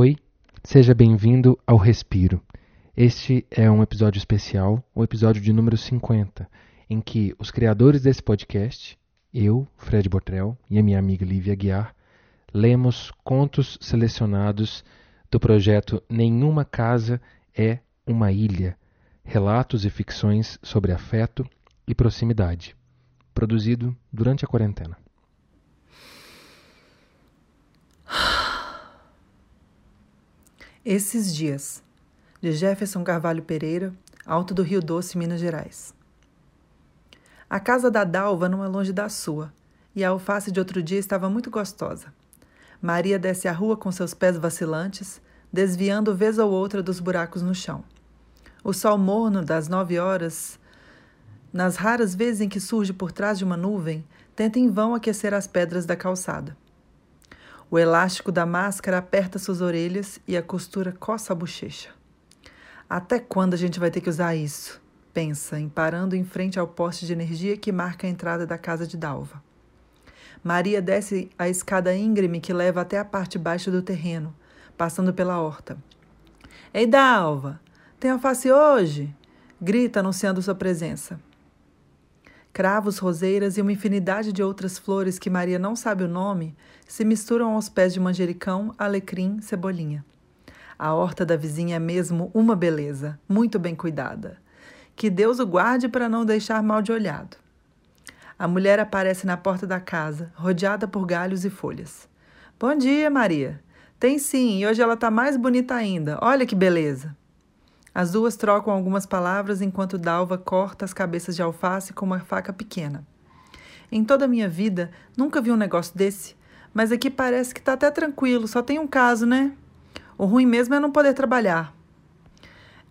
Oi, seja bem-vindo ao Respiro. Este é um episódio especial, o episódio de número 50, em que os criadores desse podcast, eu, Fred Botrel e a minha amiga Lívia Guiar, lemos contos selecionados do projeto Nenhuma Casa é uma Ilha, relatos e ficções sobre afeto e proximidade, produzido durante a quarentena. Esses dias, de Jefferson Carvalho Pereira, Alto do Rio Doce, Minas Gerais. A casa da Dalva não é longe da sua, e a alface de outro dia estava muito gostosa. Maria desce a rua com seus pés vacilantes, desviando vez ou outra dos buracos no chão. O sol morno das nove horas, nas raras vezes em que surge por trás de uma nuvem, tenta em vão aquecer as pedras da calçada. O elástico da máscara aperta suas orelhas e a costura coça a bochecha. Até quando a gente vai ter que usar isso? Pensa, em parando em frente ao poste de energia que marca a entrada da casa de Dalva. Maria desce a escada íngreme que leva até a parte baixa do terreno, passando pela horta. Ei, Dalva, tem alface hoje? Grita anunciando sua presença. Cravos, roseiras e uma infinidade de outras flores que Maria não sabe o nome se misturam aos pés de manjericão, alecrim, cebolinha. A horta da vizinha é mesmo uma beleza, muito bem cuidada. Que Deus o guarde para não deixar mal de olhado. A mulher aparece na porta da casa, rodeada por galhos e folhas. Bom dia, Maria. Tem sim, e hoje ela está mais bonita ainda. Olha que beleza. As duas trocam algumas palavras enquanto Dalva corta as cabeças de alface com uma faca pequena. Em toda a minha vida, nunca vi um negócio desse, mas aqui parece que está até tranquilo, só tem um caso, né? O ruim mesmo é não poder trabalhar.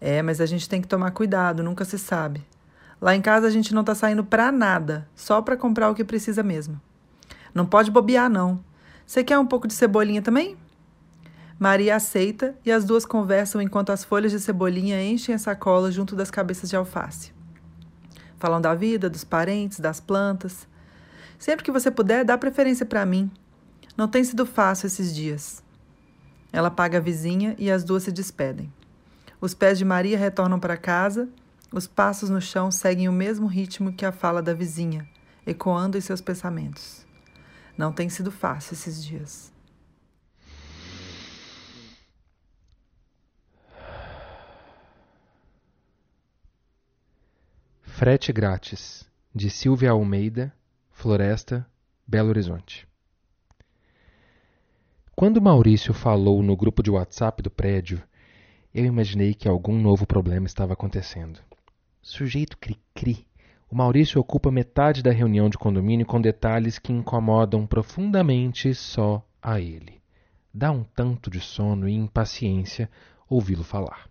É, mas a gente tem que tomar cuidado, nunca se sabe. Lá em casa a gente não está saindo para nada, só para comprar o que precisa mesmo. Não pode bobear, não. Você quer um pouco de cebolinha também? Maria aceita e as duas conversam enquanto as folhas de cebolinha enchem a sacola junto das cabeças de alface. Falam da vida, dos parentes, das plantas. Sempre que você puder, dá preferência para mim. Não tem sido fácil esses dias. Ela paga a vizinha e as duas se despedem. Os pés de Maria retornam para casa, os passos no chão seguem o mesmo ritmo que a fala da vizinha, ecoando em seus pensamentos. Não tem sido fácil esses dias. Frete grátis, de Silvia Almeida, Floresta, Belo Horizonte. Quando Maurício falou no grupo de WhatsApp do prédio, eu imaginei que algum novo problema estava acontecendo. Sujeito cri-cri. O Maurício ocupa metade da reunião de condomínio com detalhes que incomodam profundamente só a ele. Dá um tanto de sono e impaciência ouvi-lo falar.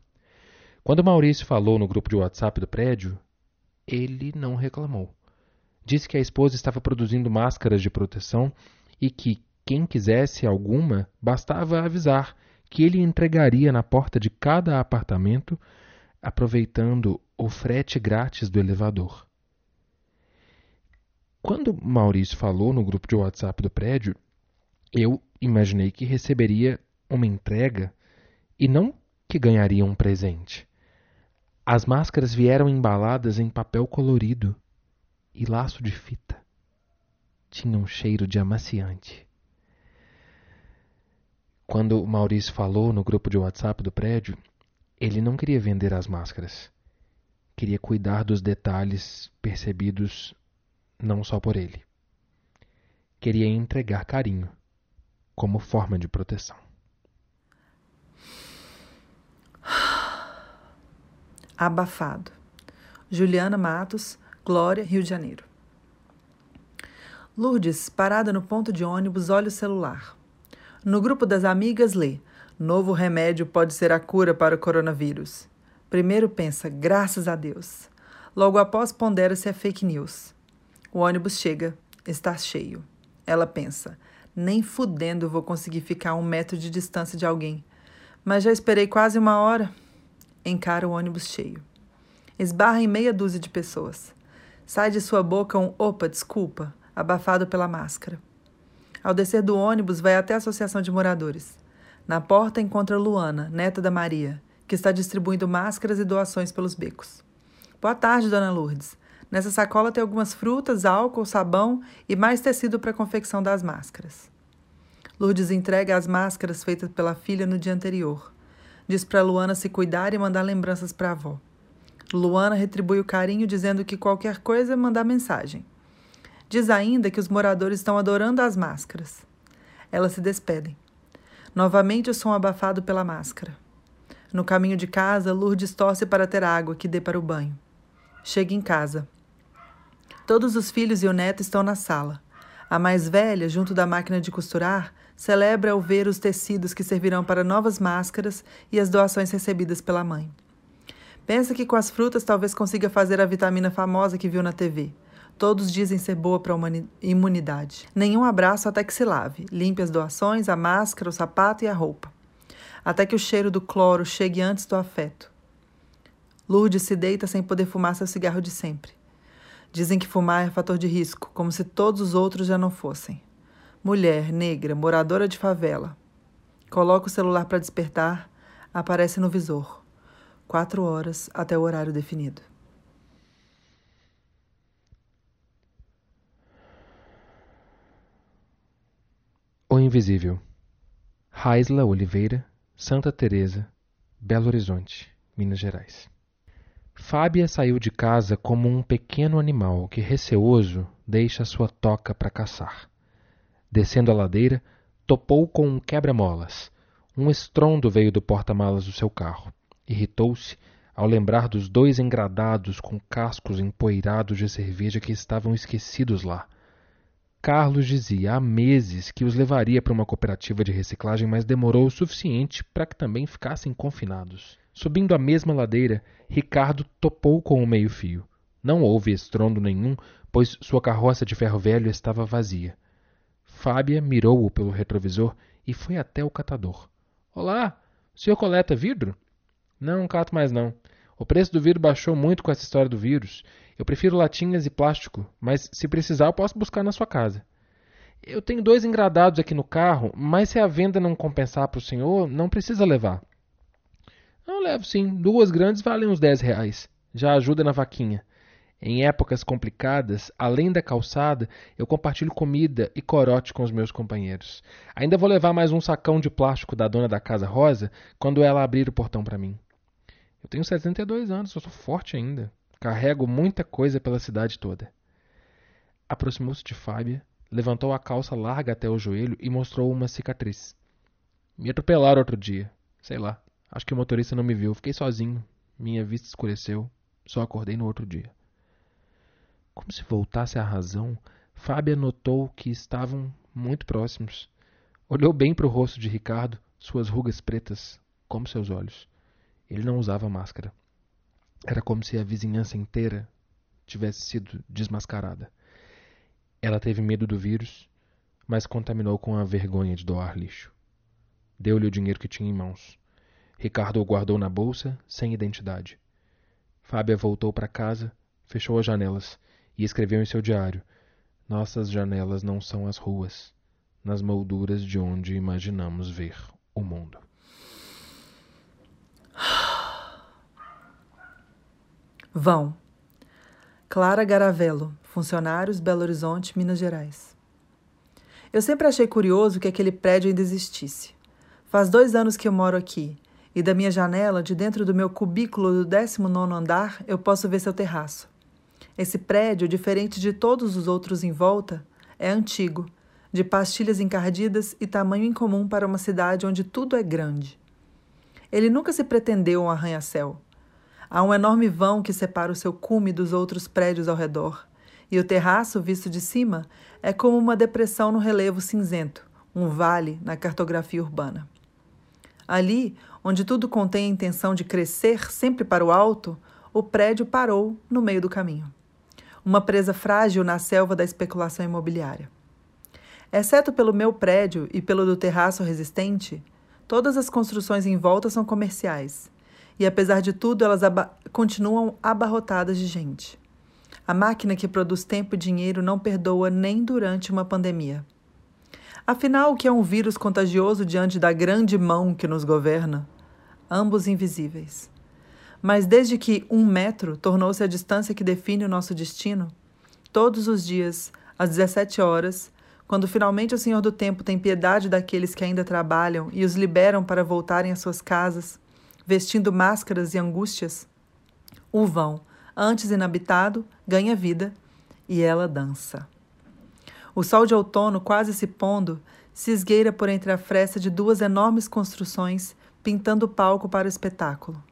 Quando Maurício falou no grupo de WhatsApp do prédio, ele não reclamou. Disse que a esposa estava produzindo máscaras de proteção e que quem quisesse alguma bastava avisar que ele entregaria na porta de cada apartamento, aproveitando o frete grátis do elevador. Quando Maurício falou no grupo de WhatsApp do prédio, eu imaginei que receberia uma entrega e não que ganharia um presente. As máscaras vieram embaladas em papel colorido e laço de fita. Tinham um cheiro de amaciante. Quando o Maurício falou no grupo de WhatsApp do prédio, ele não queria vender as máscaras. Queria cuidar dos detalhes percebidos não só por ele. Queria entregar carinho como forma de proteção. Abafado. Juliana Matos, Glória, Rio de Janeiro. Lourdes, parada no ponto de ônibus, olha o celular. No grupo das amigas, lê: Novo remédio pode ser a cura para o coronavírus. Primeiro pensa: graças a Deus. Logo após, pondera se é fake news. O ônibus chega, está cheio. Ela pensa: nem fudendo vou conseguir ficar a um metro de distância de alguém. Mas já esperei quase uma hora encara o ônibus cheio. Esbarra em meia dúzia de pessoas. Sai de sua boca um opa, desculpa, abafado pela máscara. Ao descer do ônibus, vai até a associação de moradores. Na porta encontra Luana, neta da Maria, que está distribuindo máscaras e doações pelos becos. Boa tarde, dona Lourdes. Nessa sacola tem algumas frutas, álcool, sabão e mais tecido para a confecção das máscaras. Lourdes entrega as máscaras feitas pela filha no dia anterior. Diz para Luana se cuidar e mandar lembranças para a avó. Luana retribui o carinho dizendo que qualquer coisa é mandar mensagem. Diz ainda que os moradores estão adorando as máscaras. Elas se despedem. Novamente o som abafado pela máscara. No caminho de casa, Lourdes torce para ter água que dê para o banho. Chega em casa. Todos os filhos e o neto estão na sala. A mais velha, junto da máquina de costurar, celebra ao ver os tecidos que servirão para novas máscaras e as doações recebidas pela mãe. Pensa que com as frutas talvez consiga fazer a vitamina famosa que viu na TV. Todos dizem ser boa para a imunidade. Nenhum abraço até que se lave. Limpe as doações, a máscara, o sapato e a roupa. Até que o cheiro do cloro chegue antes do afeto. Lourdes se deita sem poder fumar seu cigarro de sempre. Dizem que fumar é fator de risco, como se todos os outros já não fossem. Mulher, negra, moradora de favela. Coloca o celular para despertar, aparece no visor quatro horas até o horário definido. O Invisível Raisla Oliveira, Santa Teresa, Belo Horizonte, Minas Gerais. Fábia saiu de casa como um pequeno animal que, receoso, deixa sua toca para caçar. Descendo a ladeira, topou com um quebra-molas. Um estrondo veio do porta-malas do seu carro. Irritou-se ao lembrar dos dois engradados com cascos empoeirados de cerveja que estavam esquecidos lá. Carlos dizia há meses que os levaria para uma cooperativa de reciclagem, mas demorou o suficiente para que também ficassem confinados. Subindo a mesma ladeira, Ricardo topou com o meio-fio. Não houve estrondo nenhum, pois sua carroça de ferro velho estava vazia. Fábia mirou-o pelo retrovisor e foi até o catador. Olá, o senhor coleta vidro? Não cato mais não. O preço do vidro baixou muito com essa história do vírus. Eu prefiro latinhas e plástico, mas se precisar eu posso buscar na sua casa. Eu tenho dois engradados aqui no carro, mas se a venda não compensar para o senhor, não precisa levar. Não levo sim. Duas grandes valem uns 10 reais. Já ajuda na vaquinha. Em épocas complicadas, além da calçada, eu compartilho comida e corote com os meus companheiros. Ainda vou levar mais um sacão de plástico da dona da casa Rosa quando ela abrir o portão para mim. Eu tenho 72 anos, eu sou forte ainda. Carrego muita coisa pela cidade toda. Aproximou-se de Fábia, levantou a calça larga até o joelho e mostrou uma cicatriz. Me atropelaram outro dia. Sei lá. Acho que o motorista não me viu. Fiquei sozinho. Minha vista escureceu. Só acordei no outro dia. Como se voltasse à razão, Fábia notou que estavam muito próximos. Olhou bem para o rosto de Ricardo, suas rugas pretas, como seus olhos. Ele não usava máscara. Era como se a vizinhança inteira tivesse sido desmascarada. Ela teve medo do vírus, mas contaminou com a vergonha de doar lixo. Deu-lhe o dinheiro que tinha em mãos. Ricardo o guardou na bolsa, sem identidade. Fábia voltou para casa, fechou as janelas e escreveu em seu diário: Nossas janelas não são as ruas, nas molduras de onde imaginamos ver o mundo. Vão. Clara Garavello, funcionários Belo Horizonte, Minas Gerais. Eu sempre achei curioso que aquele prédio ainda existisse. Faz dois anos que eu moro aqui, e da minha janela, de dentro do meu cubículo do 19 andar, eu posso ver seu terraço. Esse prédio, diferente de todos os outros em volta, é antigo, de pastilhas encardidas e tamanho incomum para uma cidade onde tudo é grande. Ele nunca se pretendeu um arranha-céu. Há um enorme vão que separa o seu cume dos outros prédios ao redor, e o terraço, visto de cima, é como uma depressão no relevo cinzento, um vale na cartografia urbana. Ali, onde tudo contém a intenção de crescer sempre para o alto, o prédio parou no meio do caminho. Uma presa frágil na selva da especulação imobiliária. Exceto pelo meu prédio e pelo do terraço resistente, todas as construções em volta são comerciais e apesar de tudo, elas aba continuam abarrotadas de gente. A máquina que produz tempo e dinheiro não perdoa nem durante uma pandemia. Afinal, o que é um vírus contagioso diante da grande mão que nos governa? Ambos invisíveis. Mas desde que um metro tornou-se a distância que define o nosso destino, todos os dias, às 17 horas, quando finalmente o Senhor do Tempo tem piedade daqueles que ainda trabalham e os liberam para voltarem às suas casas, vestindo máscaras e angústias, o vão, antes inabitado, ganha vida e ela dança. O sol de outono, quase se pondo, se esgueira por entre a fresta de duas enormes construções, pintando o palco para o espetáculo.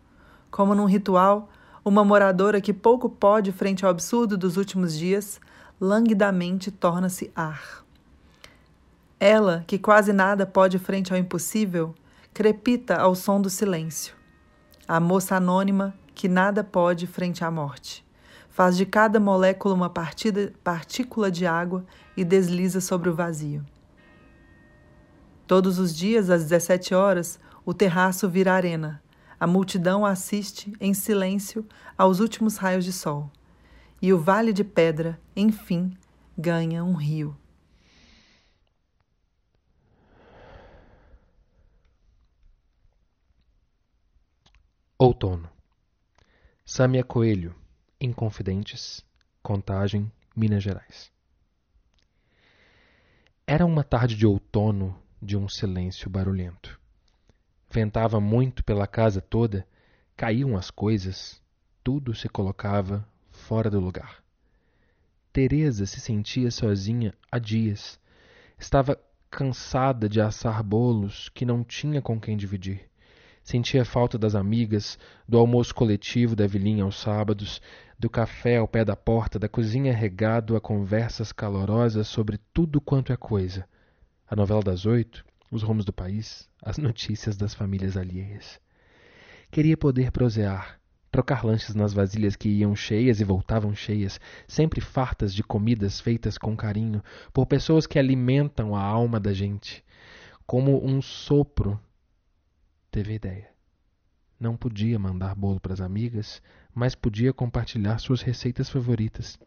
Como num ritual, uma moradora que pouco pode frente ao absurdo dos últimos dias, languidamente torna-se ar. Ela, que quase nada pode frente ao impossível, crepita ao som do silêncio. A moça anônima, que nada pode frente à morte. Faz de cada molécula uma partida, partícula de água e desliza sobre o vazio. Todos os dias, às 17 horas, o terraço vira arena. A multidão assiste, em silêncio, aos últimos raios de sol. E o vale de pedra, enfim, ganha um rio. Outono. Sâmia Coelho, Inconfidentes, Contagem, Minas Gerais. Era uma tarde de outono de um silêncio barulhento. Ventava muito pela casa toda, caíam as coisas, tudo se colocava fora do lugar. Teresa se sentia sozinha há dias. Estava cansada de assar bolos que não tinha com quem dividir. Sentia falta das amigas, do almoço coletivo da vilinha aos sábados, do café ao pé da porta, da cozinha regado a conversas calorosas sobre tudo quanto é coisa. A novela das oito, os rumos do país, as notícias das famílias alheias. Queria poder prosear, trocar lanches nas vasilhas que iam cheias e voltavam cheias, sempre fartas de comidas feitas com carinho, por pessoas que alimentam a alma da gente, como um sopro teve ideia. Não podia mandar bolo para as amigas, mas podia compartilhar suas receitas favoritas.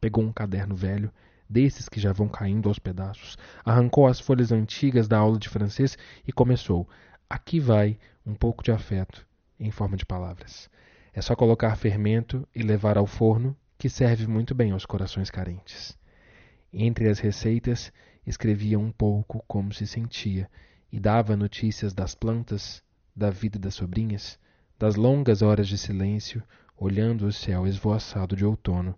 Pegou um caderno velho, desses que já vão caindo aos pedaços, arrancou as folhas antigas da aula de francês e começou. Aqui vai um pouco de afeto, em forma de palavras. É só colocar fermento e levar ao forno, que serve muito bem aos corações carentes. Entre as receitas, escrevia um pouco como se sentia e dava notícias das plantas, da vida das sobrinhas, das longas horas de silêncio, olhando o céu esvoaçado de outono,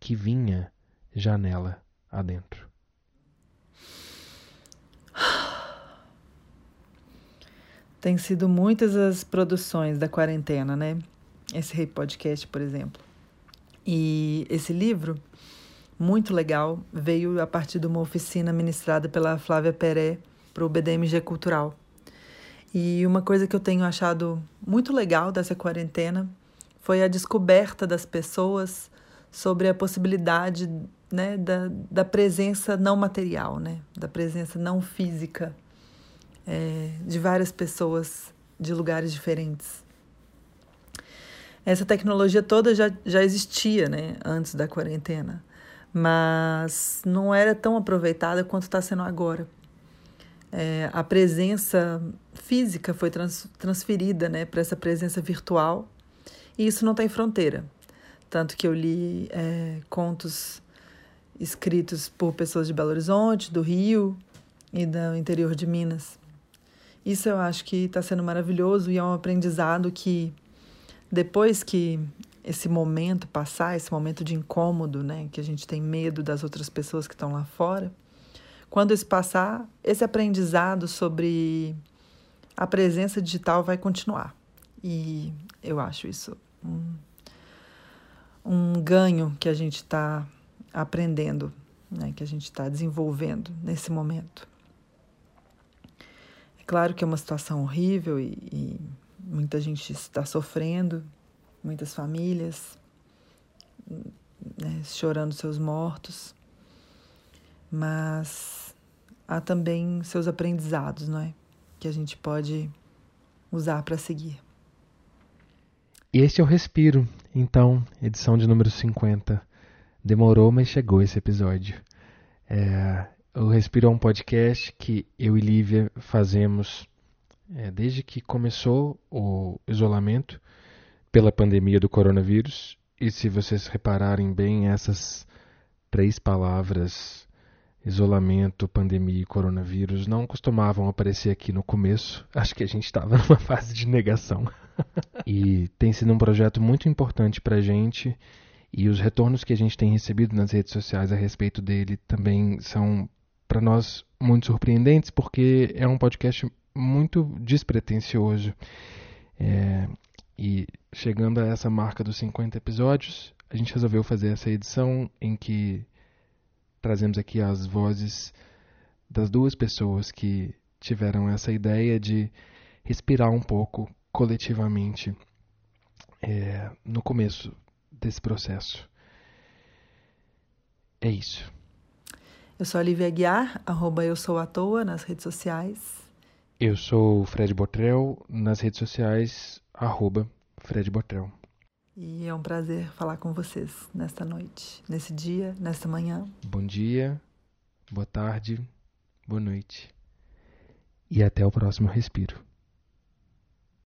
que vinha janela adentro. Tem sido muitas as produções da quarentena, né? Esse Rei Podcast, por exemplo. E esse livro, muito legal, veio a partir de uma oficina ministrada pela Flávia Peré para o BDMG Cultural. E uma coisa que eu tenho achado muito legal dessa quarentena foi a descoberta das pessoas sobre a possibilidade né, da, da presença não material, né, da presença não física é, de várias pessoas de lugares diferentes. Essa tecnologia toda já, já existia né, antes da quarentena, mas não era tão aproveitada quanto está sendo agora é, a presença física foi trans, transferida né, para essa presença virtual e isso não tem fronteira. Tanto que eu li é, contos escritos por pessoas de Belo Horizonte, do Rio e do interior de Minas. Isso eu acho que está sendo maravilhoso e é um aprendizado que, depois que esse momento passar, esse momento de incômodo, né, que a gente tem medo das outras pessoas que estão lá fora, quando isso passar, esse aprendizado sobre a presença digital vai continuar. E eu acho isso um, um ganho que a gente está aprendendo, né, que a gente está desenvolvendo nesse momento. É claro que é uma situação horrível e, e muita gente está sofrendo, muitas famílias né, chorando seus mortos, mas há também seus aprendizados, não é? Que a gente pode usar para seguir. E este é o Respiro, então, edição de número 50. Demorou, mas chegou esse episódio. É, O Respiro é um podcast que eu e Lívia fazemos é, desde que começou o isolamento pela pandemia do coronavírus. E se vocês repararem bem, essas três palavras, isolamento, pandemia e coronavírus, não costumavam aparecer aqui no começo. Acho que a gente estava numa fase de negação. e tem sido um projeto muito importante para a gente. E os retornos que a gente tem recebido nas redes sociais a respeito dele também são para nós muito surpreendentes, porque é um podcast muito despretensioso. É, e chegando a essa marca dos 50 episódios, a gente resolveu fazer essa edição em que trazemos aqui as vozes das duas pessoas que tiveram essa ideia de respirar um pouco coletivamente é, no começo desse processo. É isso. Eu sou a Lívia Aguiar, arroba eu sou à toa nas redes sociais. Eu sou o Fred Botrel, nas redes sociais, arroba Fred Botrel. E é um prazer falar com vocês nesta noite, nesse dia, nesta manhã. Bom dia, boa tarde, boa noite. E até o próximo respiro.